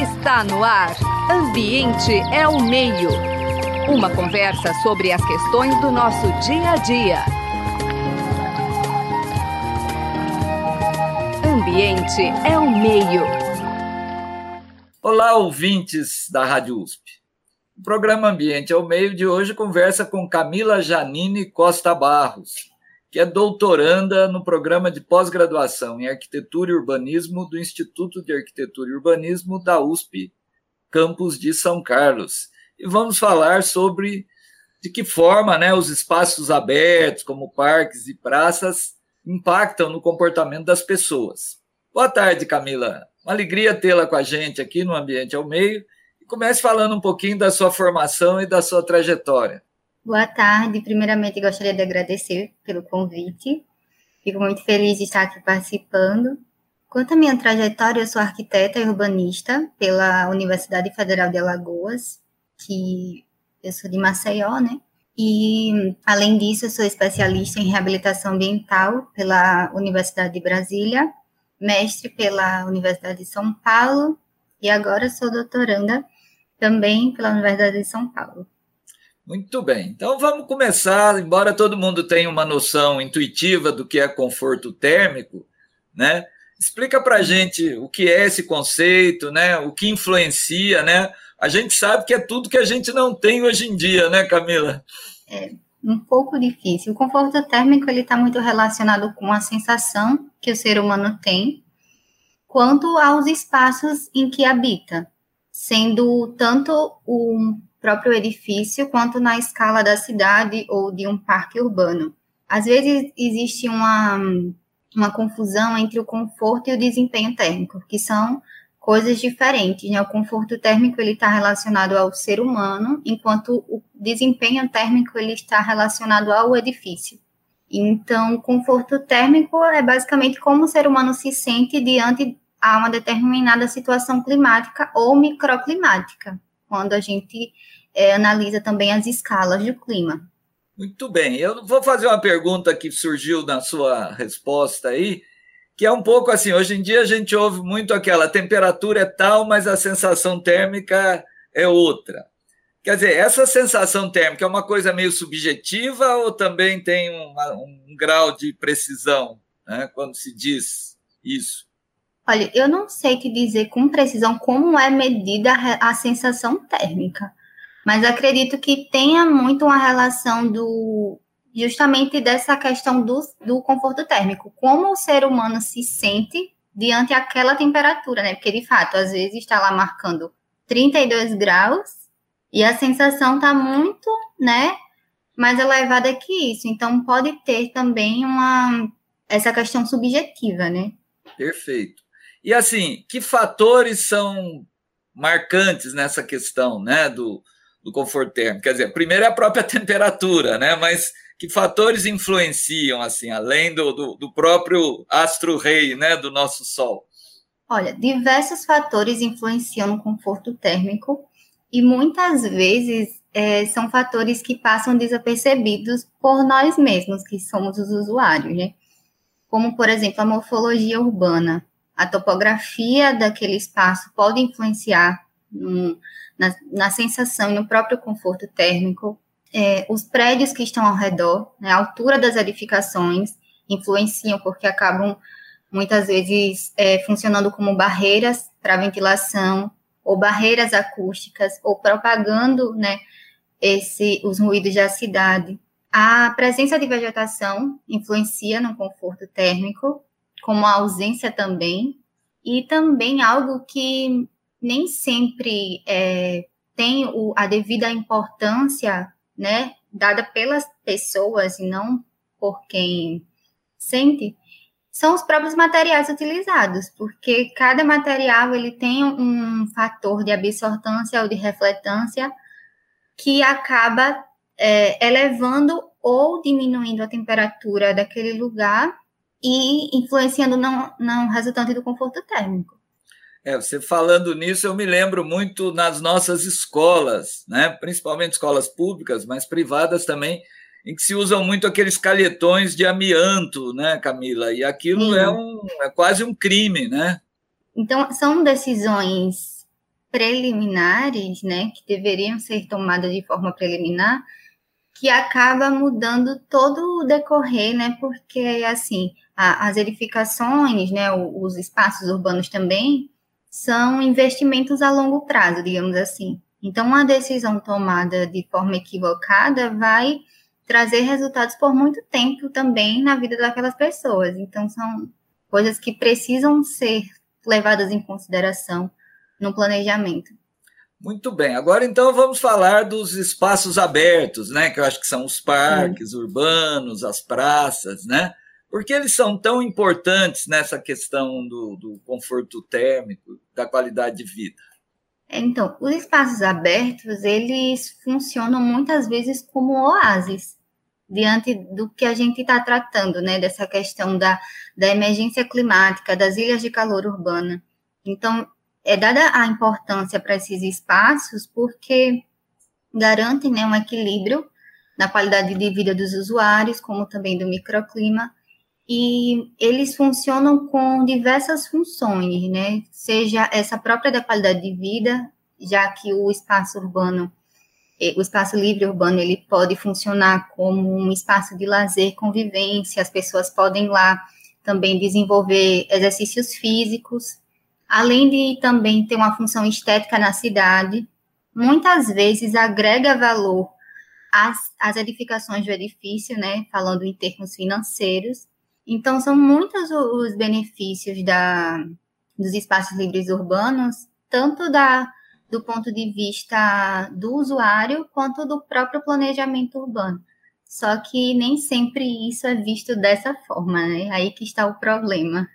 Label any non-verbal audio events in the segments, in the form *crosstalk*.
Está no ar. Ambiente é o meio. Uma conversa sobre as questões do nosso dia a dia. Ambiente é o meio. Olá, ouvintes da Rádio USP. O programa Ambiente é o Meio de hoje conversa com Camila Janine Costa Barros, que é doutoranda no programa de pós-graduação em Arquitetura e Urbanismo do Instituto de Arquitetura e Urbanismo da USP, campus de São Carlos. E vamos falar sobre de que forma né, os espaços abertos, como parques e praças, impactam no comportamento das pessoas. Boa tarde, Camila. Uma alegria tê-la com a gente aqui no Ambiente ao Meio. E comece falando um pouquinho da sua formação e da sua trajetória. Boa tarde. Primeiramente, gostaria de agradecer pelo convite. Fico muito feliz de estar aqui participando. Quanto à minha trajetória, eu sou arquiteta e urbanista pela Universidade Federal de Alagoas, que eu sou de Maceió, né? E, além disso, eu sou especialista em reabilitação ambiental pela Universidade de Brasília, mestre pela Universidade de São Paulo e agora sou doutoranda também pela Universidade de São Paulo. Muito bem. Então vamos começar, embora todo mundo tenha uma noção intuitiva do que é conforto térmico, né? Explica para gente o que é esse conceito, né? O que influencia, né? A gente sabe que é tudo que a gente não tem hoje em dia, né, Camila? É um pouco difícil. O conforto térmico ele está muito relacionado com a sensação que o ser humano tem, quanto aos espaços em que habita, sendo tanto o próprio edifício quanto na escala da cidade ou de um parque urbano. Às vezes existe uma, uma confusão entre o conforto e o desempenho térmico, que são coisas diferentes. Né? O conforto térmico ele está relacionado ao ser humano, enquanto o desempenho térmico ele está relacionado ao edifício. Então, o conforto térmico é basicamente como o ser humano se sente diante a uma determinada situação climática ou microclimática, quando a gente é, analisa também as escalas do clima. Muito bem. Eu vou fazer uma pergunta que surgiu na sua resposta aí, que é um pouco assim: hoje em dia a gente ouve muito aquela temperatura é tal, mas a sensação térmica é outra. Quer dizer, essa sensação térmica é uma coisa meio subjetiva ou também tem um, um grau de precisão né, quando se diz isso? Olha, eu não sei te dizer com precisão como é medida a sensação térmica mas acredito que tenha muito uma relação do justamente dessa questão do, do conforto térmico, como o ser humano se sente diante aquela temperatura, né? Porque de fato, às vezes está lá marcando 32 graus e a sensação está muito, né, mais elevada que isso. Então pode ter também uma essa questão subjetiva, né? Perfeito. E assim, que fatores são marcantes nessa questão, né, do, do conforto térmico? Quer dizer, primeiro é a própria *laughs* temperatura, né? Mas que fatores influenciam, assim, além do, do, do próprio astro-rei, né, do nosso Sol? Olha, diversos fatores influenciam no conforto térmico e muitas vezes é, são fatores que passam desapercebidos por nós mesmos, que somos os usuários, né? Como, por exemplo, a morfologia urbana. A topografia daquele espaço pode influenciar no, na, na sensação e no próprio conforto térmico. É, os prédios que estão ao redor, né, a altura das edificações influenciam porque acabam muitas vezes é, funcionando como barreiras para ventilação ou barreiras acústicas ou propagando, né, esse, os ruídos da cidade. A presença de vegetação influencia no conforto térmico, como a ausência também, e também algo que nem sempre é, tem o, a devida importância, né, dada pelas pessoas e não por quem sente, são os próprios materiais utilizados, porque cada material ele tem um fator de absortância ou de refletância que acaba é, elevando ou diminuindo a temperatura daquele lugar e influenciando no, no resultante do conforto térmico. É, você falando nisso, eu me lembro muito nas nossas escolas, né? principalmente escolas públicas, mas privadas também, em que se usam muito aqueles calhetões de amianto, né, Camila? E aquilo é, um, é quase um crime, né? Então, são decisões preliminares, né, que deveriam ser tomadas de forma preliminar, que acaba mudando todo o decorrer, né, porque, assim, a, as edificações, né, os espaços urbanos também, são investimentos a longo prazo, digamos assim. Então, uma decisão tomada de forma equivocada vai trazer resultados por muito tempo também na vida daquelas pessoas. Então, são coisas que precisam ser levadas em consideração no planejamento. Muito bem. Agora, então, vamos falar dos espaços abertos, né? Que eu acho que são os parques Sim. urbanos, as praças, né? Por que eles são tão importantes nessa questão do, do conforto térmico, da qualidade de vida? Então, os espaços abertos, eles funcionam muitas vezes como oásis, diante do que a gente está tratando, né, dessa questão da, da emergência climática, das ilhas de calor urbana. Então, é dada a importância para esses espaços porque garantem né, um equilíbrio na qualidade de vida dos usuários, como também do microclima, e eles funcionam com diversas funções, né? Seja essa própria da qualidade de vida, já que o espaço urbano, eh, o espaço livre urbano, ele pode funcionar como um espaço de lazer, convivência, as pessoas podem lá também desenvolver exercícios físicos, além de também ter uma função estética na cidade, muitas vezes agrega valor às, às edificações do edifício, né? Falando em termos financeiros, então, são muitos os benefícios da, dos espaços livres urbanos, tanto da, do ponto de vista do usuário, quanto do próprio planejamento urbano. Só que nem sempre isso é visto dessa forma, né? Aí que está o problema.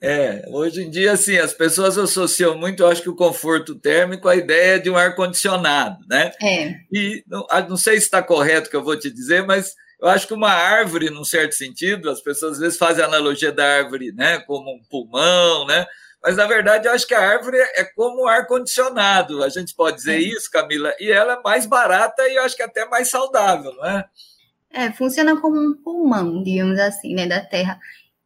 É, hoje em dia, assim, as pessoas associam muito, eu acho que o conforto térmico à ideia de um ar-condicionado, né? É. E não, não sei se está correto o que eu vou te dizer, mas eu acho que uma árvore, num certo sentido, as pessoas às vezes fazem a analogia da árvore né, como um pulmão, né? Mas, na verdade, eu acho que a árvore é como um ar-condicionado. A gente pode dizer isso, Camila, e ela é mais barata e eu acho que até mais saudável, não é? É, funciona como um pulmão, digamos assim, né, da Terra.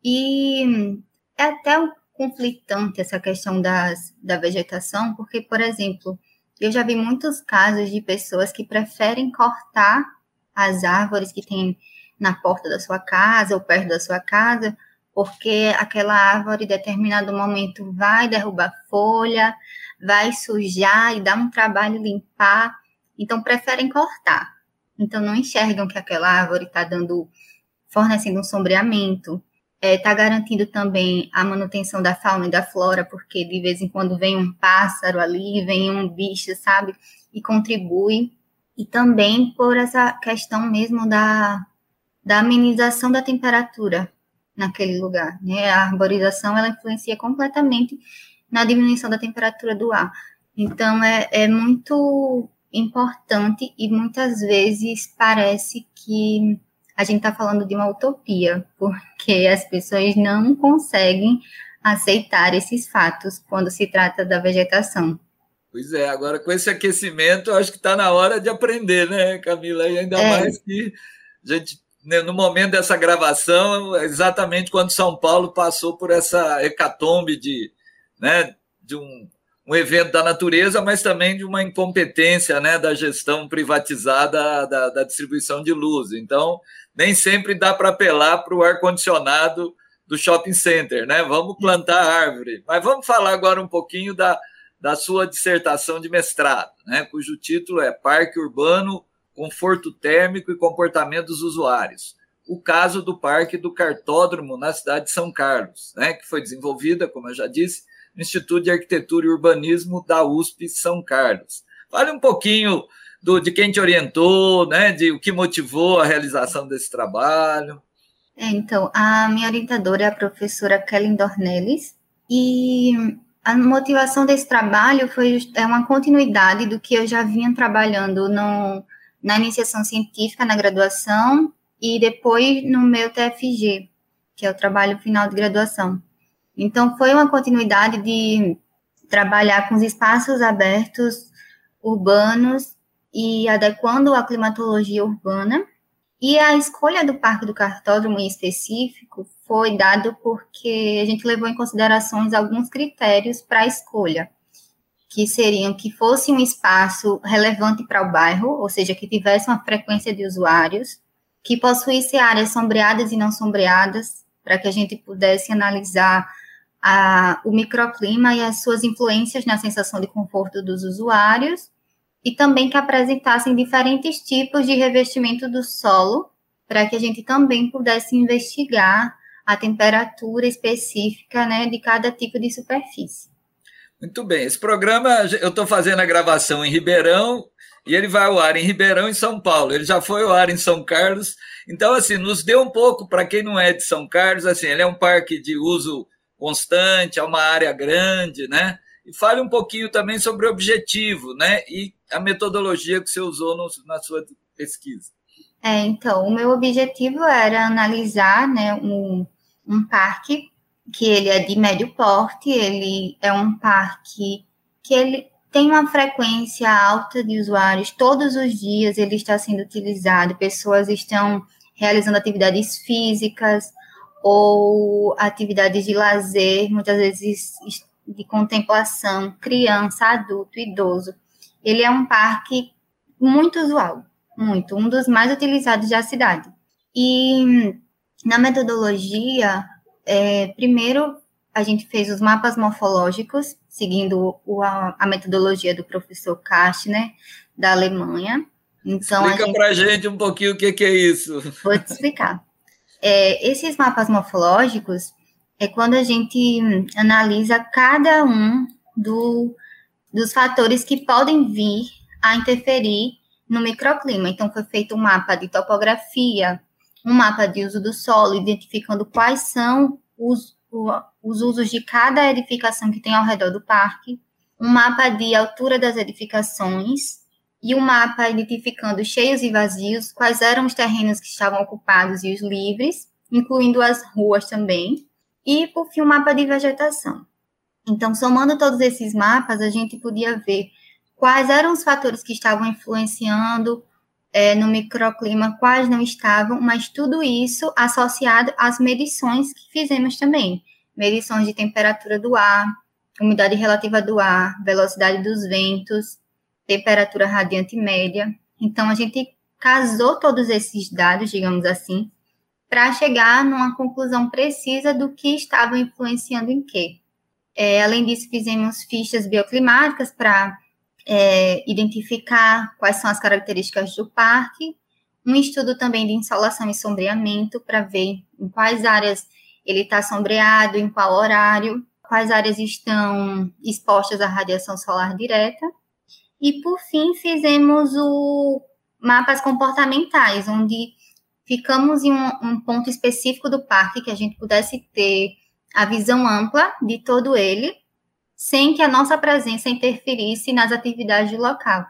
E é até conflitante essa questão das, da vegetação, porque, por exemplo, eu já vi muitos casos de pessoas que preferem cortar as árvores que tem na porta da sua casa ou perto da sua casa, porque aquela árvore, em determinado momento, vai derrubar folha, vai sujar e dar um trabalho limpar, então preferem cortar. Então não enxergam que aquela árvore está dando, fornecendo um sombreamento, está é, tá garantindo também a manutenção da fauna e da flora, porque de vez em quando vem um pássaro ali, vem um bicho, sabe, e contribui e também por essa questão mesmo da, da amenização da temperatura naquele lugar. Né? A arborização ela influencia completamente na diminuição da temperatura do ar. Então é, é muito importante e muitas vezes parece que a gente está falando de uma utopia, porque as pessoas não conseguem aceitar esses fatos quando se trata da vegetação. Pois é, agora com esse aquecimento, acho que está na hora de aprender, né, Camila? E ainda é. mais que a gente, né, no momento dessa gravação, exatamente quando São Paulo passou por essa hecatombe de, né, de um, um evento da natureza, mas também de uma incompetência né, da gestão privatizada da, da distribuição de luz. Então, nem sempre dá para apelar para o ar-condicionado do shopping center, né? Vamos plantar árvore. Mas vamos falar agora um pouquinho da da sua dissertação de mestrado, né, cujo título é Parque Urbano, Conforto Térmico e Comportamento dos Usuários. O caso do Parque do Cartódromo na cidade de São Carlos, né, que foi desenvolvida, como eu já disse, no Instituto de Arquitetura e Urbanismo da USP São Carlos. Fale um pouquinho do, de quem te orientou, né, de o que motivou a realização desse trabalho. É, então, a minha orientadora é a professora Kelly Dornelles, e a motivação desse trabalho foi é uma continuidade do que eu já vinha trabalhando no, na iniciação científica, na graduação, e depois no meu TFG, que é o trabalho final de graduação. Então, foi uma continuidade de trabalhar com os espaços abertos urbanos e adequando a climatologia urbana. E a escolha do Parque do Cartódromo em específico foi dado porque a gente levou em considerações alguns critérios para a escolha, que seriam que fosse um espaço relevante para o bairro, ou seja, que tivesse uma frequência de usuários, que possuísse áreas sombreadas e não sombreadas, para que a gente pudesse analisar a, o microclima e as suas influências na sensação de conforto dos usuários, e também que apresentassem diferentes tipos de revestimento do solo, para que a gente também pudesse investigar a temperatura específica né, de cada tipo de superfície. Muito bem, esse programa eu estou fazendo a gravação em Ribeirão e ele vai ao ar em Ribeirão e São Paulo. Ele já foi ao ar em São Carlos. Então, assim, nos deu um pouco para quem não é de São Carlos, assim, ele é um parque de uso constante, é uma área grande, né? E fale um pouquinho também sobre o objetivo, né? E a metodologia que você usou no, na sua pesquisa. É, então, o meu objetivo era analisar, né, um, um parque que ele é de médio porte, ele é um parque que ele tem uma frequência alta de usuários, todos os dias ele está sendo utilizado, pessoas estão realizando atividades físicas ou atividades de lazer, muitas vezes de contemplação, criança, adulto, idoso. Ele é um parque muito usual, muito, um dos mais utilizados da cidade. E na metodologia, é, primeiro, a gente fez os mapas morfológicos, seguindo o, a, a, metodologia do professor Kastner, da Alemanha. Então, Explica gente... para a gente um pouquinho o que, que é isso. Vou te explicar. É, esses mapas morfológicos é quando a gente analisa cada um do, dos fatores que podem vir a interferir no microclima. Então, foi feito um mapa de topografia, um mapa de uso do solo, identificando quais são os, os usos de cada edificação que tem ao redor do parque, um mapa de altura das edificações e um mapa identificando cheios e vazios, quais eram os terrenos que estavam ocupados e os livres, incluindo as ruas também, e, por fim, um mapa de vegetação. Então, somando todos esses mapas, a gente podia ver quais eram os fatores que estavam influenciando é, no microclima, quais não estavam, mas tudo isso associado às medições que fizemos também. Medições de temperatura do ar, umidade relativa do ar, velocidade dos ventos, temperatura radiante média. Então, a gente casou todos esses dados, digamos assim, para chegar numa conclusão precisa do que estava influenciando em quê. É, além disso, fizemos fichas bioclimáticas para é, identificar quais são as características do parque, um estudo também de insolação e sombreamento para ver em quais áreas ele está sombreado, em qual horário, quais áreas estão expostas à radiação solar direta. E, por fim, fizemos o mapas comportamentais, onde ficamos em um, um ponto específico do parque que a gente pudesse ter a visão ampla de todo ele, sem que a nossa presença interferisse nas atividades do local.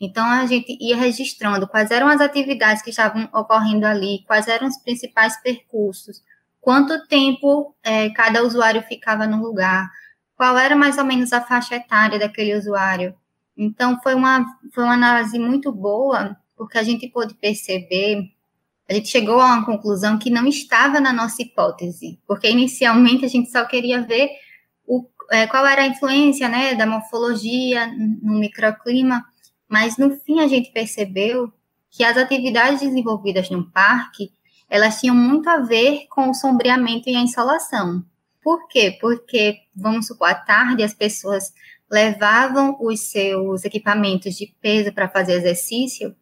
Então, a gente ia registrando quais eram as atividades que estavam ocorrendo ali, quais eram os principais percursos, quanto tempo é, cada usuário ficava no lugar, qual era mais ou menos a faixa etária daquele usuário. Então, foi uma, foi uma análise muito boa, porque a gente pôde perceber, a gente chegou a uma conclusão que não estava na nossa hipótese, porque inicialmente a gente só queria ver o é, qual era a influência né, da morfologia no microclima, mas no fim a gente percebeu que as atividades desenvolvidas no parque elas tinham muito a ver com o sombreamento e a insolação. Por quê? Porque, vamos supor, à tarde as pessoas levavam os seus equipamentos de peso para fazer exercício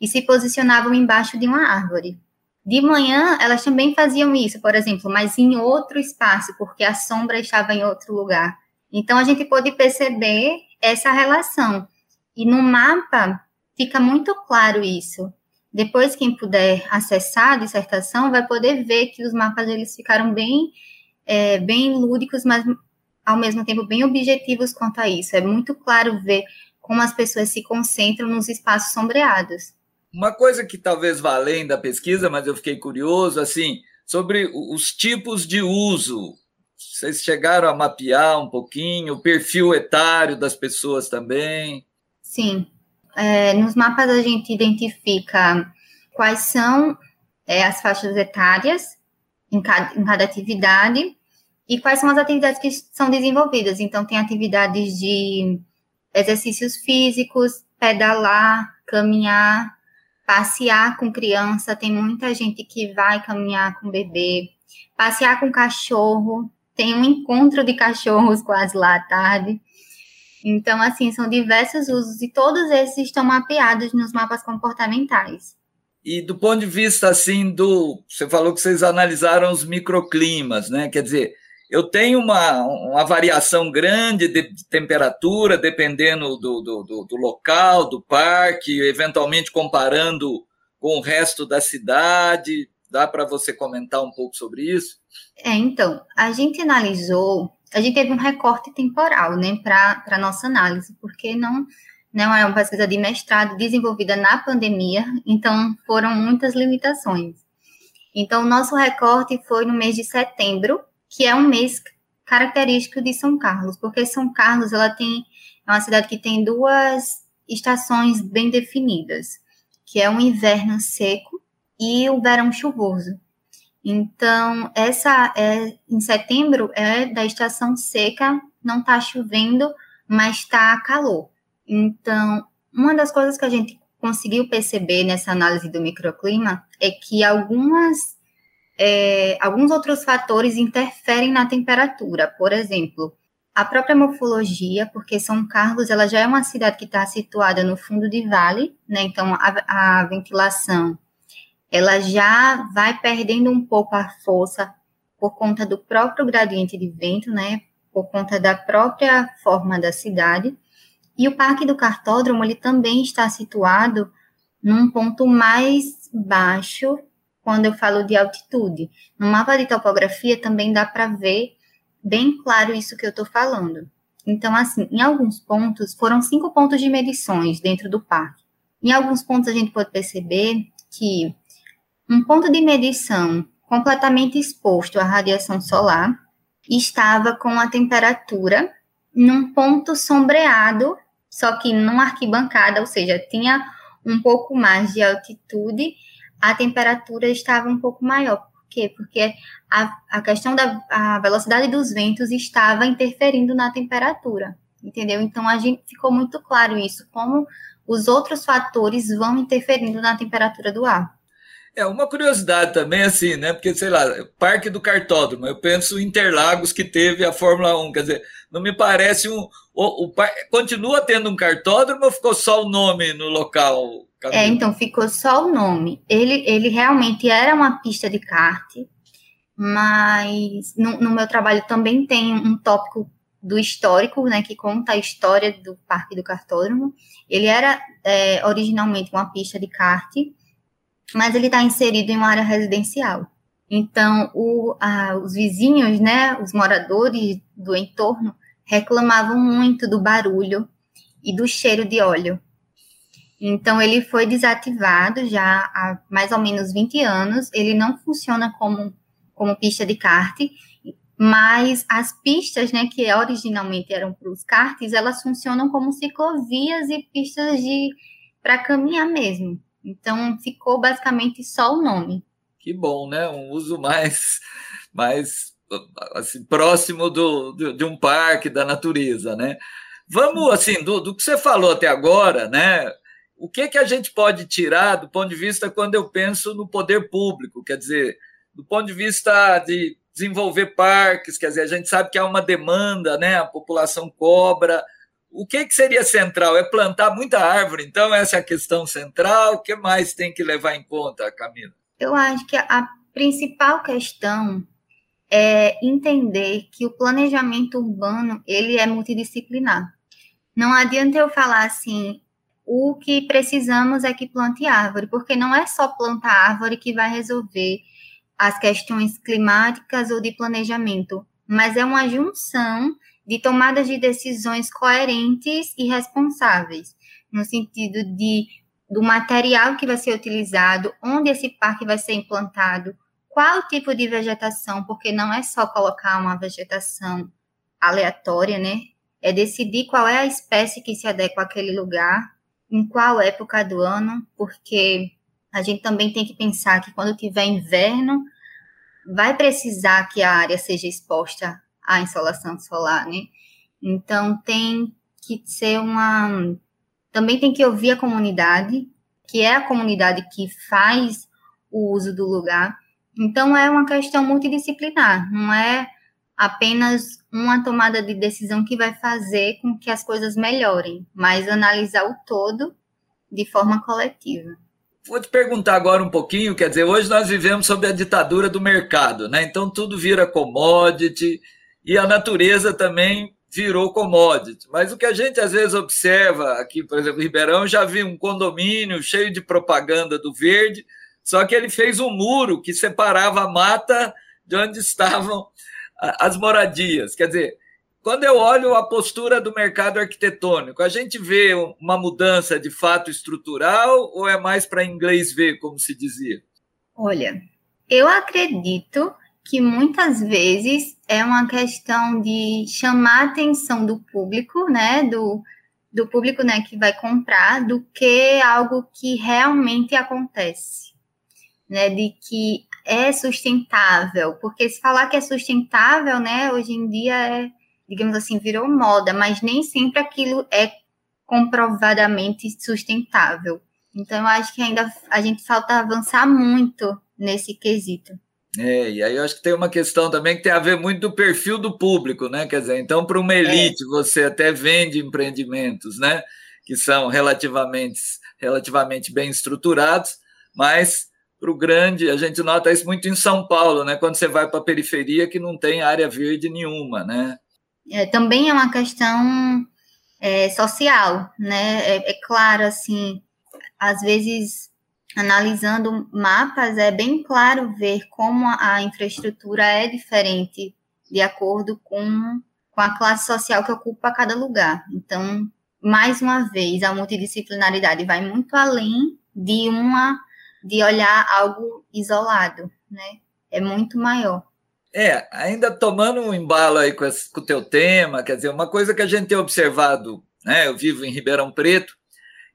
e se posicionavam embaixo de uma árvore. De manhã, elas também faziam isso, por exemplo, mas em outro espaço, porque a sombra estava em outro lugar. Então, a gente pode perceber essa relação. E no mapa fica muito claro isso. Depois, quem puder acessar a dissertação vai poder ver que os mapas eles ficaram bem, é, bem lúdicos, mas ao mesmo tempo bem objetivos quanto a isso. É muito claro ver como as pessoas se concentram nos espaços sombreados. Uma coisa que talvez vá da pesquisa, mas eu fiquei curioso, assim, sobre os tipos de uso. Vocês chegaram a mapear um pouquinho o perfil etário das pessoas também? Sim. É, nos mapas a gente identifica quais são é, as faixas etárias em cada, em cada atividade e quais são as atividades que são desenvolvidas. Então, tem atividades de exercícios físicos, pedalar, caminhar, passear com criança. Tem muita gente que vai caminhar com bebê, passear com cachorro. Tem um encontro de cachorros *laughs* quase lá à tarde. Então, assim, são diversos usos e todos esses estão mapeados nos mapas comportamentais. E do ponto de vista assim do, você falou que vocês analisaram os microclimas, né? Quer dizer, eu tenho uma, uma variação grande de, temperatura, dependendo do, do, do, do, local, do parque, eventualmente comparando com o resto da cidade. Dá para você comentar um pouco sobre isso? É, então, a gente analisou, a gente teve um recorte temporal, né, para a nossa análise, porque não, não é uma pesquisa de mestrado desenvolvida na pandemia, então foram muitas limitações. Então, o nosso recorte foi no mês de setembro, que é um mês característico de São Carlos, porque São Carlos ela tem é uma cidade que tem duas estações bem definidas, que é o inverno seco e o verão chuvoso. Então, essa é em setembro é da estação seca, não está chovendo, mas está calor. Então, uma das coisas que a gente conseguiu perceber nessa análise do microclima é que algumas é, alguns outros fatores interferem na temperatura. Por exemplo, a própria morfologia, porque São Carlos ela já é uma cidade que está situada no fundo de vale, né? Então a, a ventilação ela já vai perdendo um pouco a força por conta do próprio gradiente de vento, né? Por conta da própria forma da cidade. E o Parque do Cartódromo ele também está situado num ponto mais baixo quando eu falo de altitude. No mapa de topografia também dá para ver bem claro isso que eu estou falando. Então, assim, em alguns pontos, foram cinco pontos de medições dentro do parque. Em alguns pontos, a gente pode perceber que um ponto de medição completamente exposto à radiação solar estava com a temperatura num ponto sombreado, só que numa arquibancada, ou seja, tinha um pouco mais de altitude a temperatura estava um pouco maior. Por quê? Porque a, a questão da a velocidade dos ventos estava interferindo na temperatura, entendeu? Então, a gente ficou muito claro isso, como os outros fatores vão interferindo na temperatura do ar. É uma curiosidade também, assim, né? Porque, sei lá, Parque do Cartódromo, eu penso Interlagos que teve a Fórmula 1, quer dizer, não me parece um. O, o, continua tendo um cartódromo ou ficou só o nome no local? É, então ficou só o nome. Ele, ele realmente era uma pista de kart, mas no, no, meu trabalho também tem um tópico do histórico, né, que conta a história do Parque do Cartódromo. Ele era é, originalmente uma pista de kart, mas ele está inserido em uma área residencial. Então, o, a, os vizinhos, né, os moradores do entorno, reclamavam muito do barulho e do cheiro de óleo. Então, ele foi desativado já há mais ou menos 20 anos. Ele não funciona como, como pista de kart, mas as pistas, né, que originalmente eram para os karts, elas funcionam como ciclovias e pistas de para caminhar mesmo. Então, ficou basicamente só o nome. Que bom, né? Um uso mais, mais assim, próximo do, do, de um parque, da natureza, né? Vamos, assim, do, do que você falou até agora, né? O que, que a gente pode tirar do ponto de vista quando eu penso no poder público? Quer dizer, do ponto de vista de desenvolver parques, quer dizer, a gente sabe que há uma demanda, né? A população cobra. O que, que seria central? É plantar muita árvore, então essa é a questão central. O que mais tem que levar em conta, Camila? Eu acho que a principal questão é entender que o planejamento urbano ele é multidisciplinar. Não adianta eu falar assim, o que precisamos é que plante árvore, porque não é só plantar árvore que vai resolver as questões climáticas ou de planejamento, mas é uma junção de tomadas de decisões coerentes e responsáveis, no sentido de do material que vai ser utilizado, onde esse parque vai ser implantado, qual tipo de vegetação, porque não é só colocar uma vegetação aleatória, né? É decidir qual é a espécie que se adequa àquele lugar em qual época do ano, porque a gente também tem que pensar que quando tiver inverno, vai precisar que a área seja exposta à insolação solar, né? Então, tem que ser uma. Também tem que ouvir a comunidade, que é a comunidade que faz o uso do lugar. Então, é uma questão multidisciplinar, não é apenas uma tomada de decisão que vai fazer com que as coisas melhorem, mas analisar o todo de forma coletiva. Vou te perguntar agora um pouquinho, quer dizer, hoje nós vivemos sob a ditadura do mercado, né? Então tudo vira commodity e a natureza também virou commodity. Mas o que a gente às vezes observa aqui, por exemplo, em Ribeirão, já vi um condomínio cheio de propaganda do verde, só que ele fez um muro que separava a mata de onde *laughs* estavam as moradias. Quer dizer, quando eu olho a postura do mercado arquitetônico, a gente vê uma mudança de fato estrutural ou é mais para inglês ver, como se dizia? Olha, eu acredito que muitas vezes é uma questão de chamar a atenção do público, né, do, do público, né, que vai comprar, do que algo que realmente acontece, né, de que é sustentável, porque se falar que é sustentável, né, hoje em dia é, digamos assim, virou moda, mas nem sempre aquilo é comprovadamente sustentável. Então, eu acho que ainda a gente falta avançar muito nesse quesito. É, e aí eu acho que tem uma questão também que tem a ver muito do perfil do público, né? Quer dizer, então, para uma elite, é. você até vende empreendimentos, né? Que são relativamente, relativamente bem estruturados, mas para o grande, a gente nota isso muito em São Paulo, né? Quando você vai para a periferia que não tem área verde nenhuma, né? É, também é uma questão é, social, né? É, é claro, assim, às vezes analisando mapas é bem claro ver como a infraestrutura é diferente de acordo com, com a classe social que ocupa cada lugar. Então, mais uma vez, a multidisciplinaridade vai muito além de uma de olhar algo isolado, né? É muito maior. É, ainda tomando um embalo aí com, esse, com o teu tema, quer dizer, uma coisa que a gente tem observado, né? Eu vivo em Ribeirão Preto,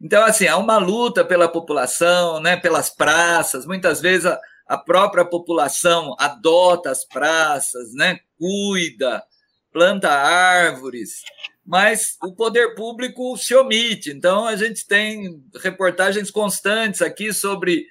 então, assim, há uma luta pela população, né, pelas praças, muitas vezes a, a própria população adota as praças, né, cuida, planta árvores, mas o poder público se omite. Então, a gente tem reportagens constantes aqui sobre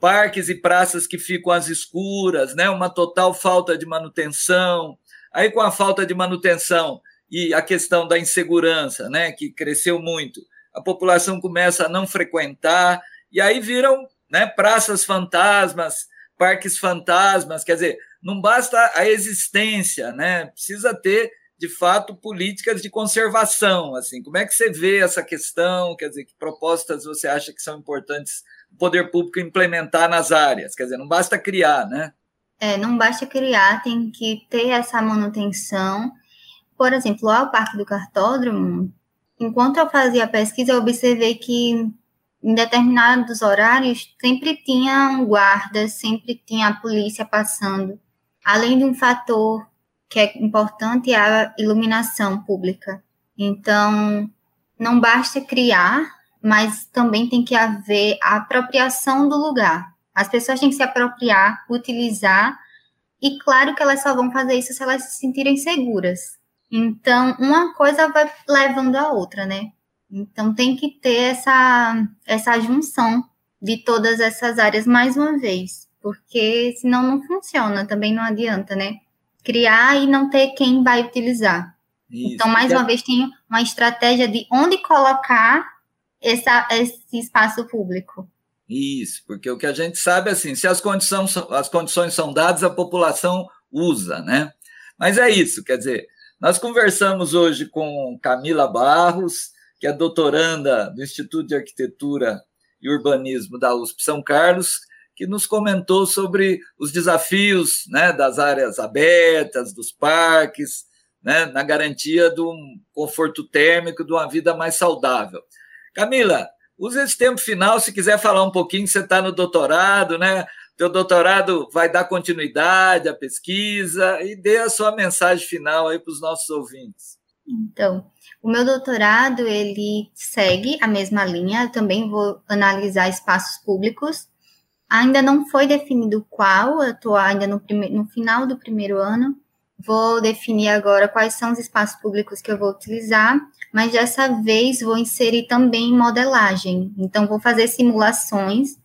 parques e praças que ficam às escuras, né? uma total falta de manutenção. Aí, com a falta de manutenção e a questão da insegurança, né? que cresceu muito, a população começa a não frequentar, e aí viram né, praças fantasmas, parques fantasmas, quer dizer, não basta a existência, né? precisa ter de fato políticas de conservação, assim, como é que você vê essa questão, quer dizer, que propostas você acha que são importantes o poder público implementar nas áreas. Quer dizer, não basta criar, né? É, não basta criar, tem que ter essa manutenção. Por exemplo, lá o Parque do Cartódromo, enquanto eu fazia a pesquisa, eu observei que em determinados horários sempre tinha guardas, sempre tinha a polícia passando. Além de um fator que é importante, é a iluminação pública. Então, não basta criar mas também tem que haver a apropriação do lugar. As pessoas têm que se apropriar, utilizar, e claro que elas só vão fazer isso se elas se sentirem seguras. Então, uma coisa vai levando a outra, né? Então, tem que ter essa, essa junção de todas essas áreas mais uma vez, porque senão não funciona, também não adianta, né? Criar e não ter quem vai utilizar. Isso. Então, mais uma vez, tem uma estratégia de onde colocar essa, esse espaço público. Isso, porque o que a gente sabe é assim, se as condições, as condições são dadas, a população usa, né? Mas é isso, quer dizer, nós conversamos hoje com Camila Barros, que é doutoranda do Instituto de Arquitetura e Urbanismo da USP São Carlos, que nos comentou sobre os desafios né, das áreas abertas, dos parques, né, na garantia de um conforto térmico, de uma vida mais saudável. Camila, use esse tempo final se quiser falar um pouquinho, você está no doutorado, né? Teu doutorado vai dar continuidade à pesquisa e dê a sua mensagem final aí para os nossos ouvintes. Então, o meu doutorado ele segue a mesma linha. Eu também vou analisar espaços públicos. Ainda não foi definido qual. Eu estou ainda no, no final do primeiro ano. Vou definir agora quais são os espaços públicos que eu vou utilizar mas dessa vez vou inserir também modelagem. Então, vou fazer simulações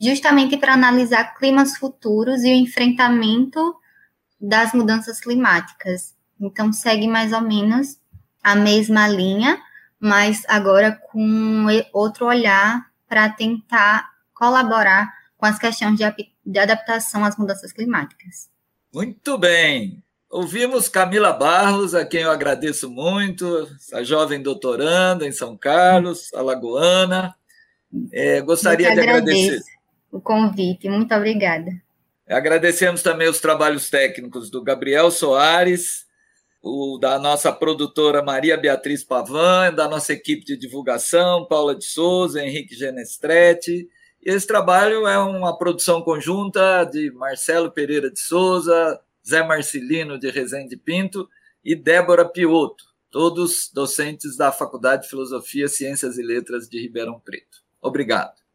justamente para analisar climas futuros e o enfrentamento das mudanças climáticas. Então, segue mais ou menos a mesma linha, mas agora com outro olhar para tentar colaborar com as questões de, de adaptação às mudanças climáticas. Muito bem. Ouvimos Camila Barros, a quem eu agradeço muito, a jovem doutoranda em São Carlos, alagoana. É, gostaria de agradecer o convite. Muito obrigada. Agradecemos também os trabalhos técnicos do Gabriel Soares, o da nossa produtora Maria Beatriz Pavan, da nossa equipe de divulgação, Paula de Souza, Henrique Genestretti. Esse trabalho é uma produção conjunta de Marcelo Pereira de Souza, Zé Marcelino de Rezende Pinto e Débora Pioto, todos docentes da Faculdade de Filosofia, Ciências e Letras de Ribeirão Preto. Obrigado.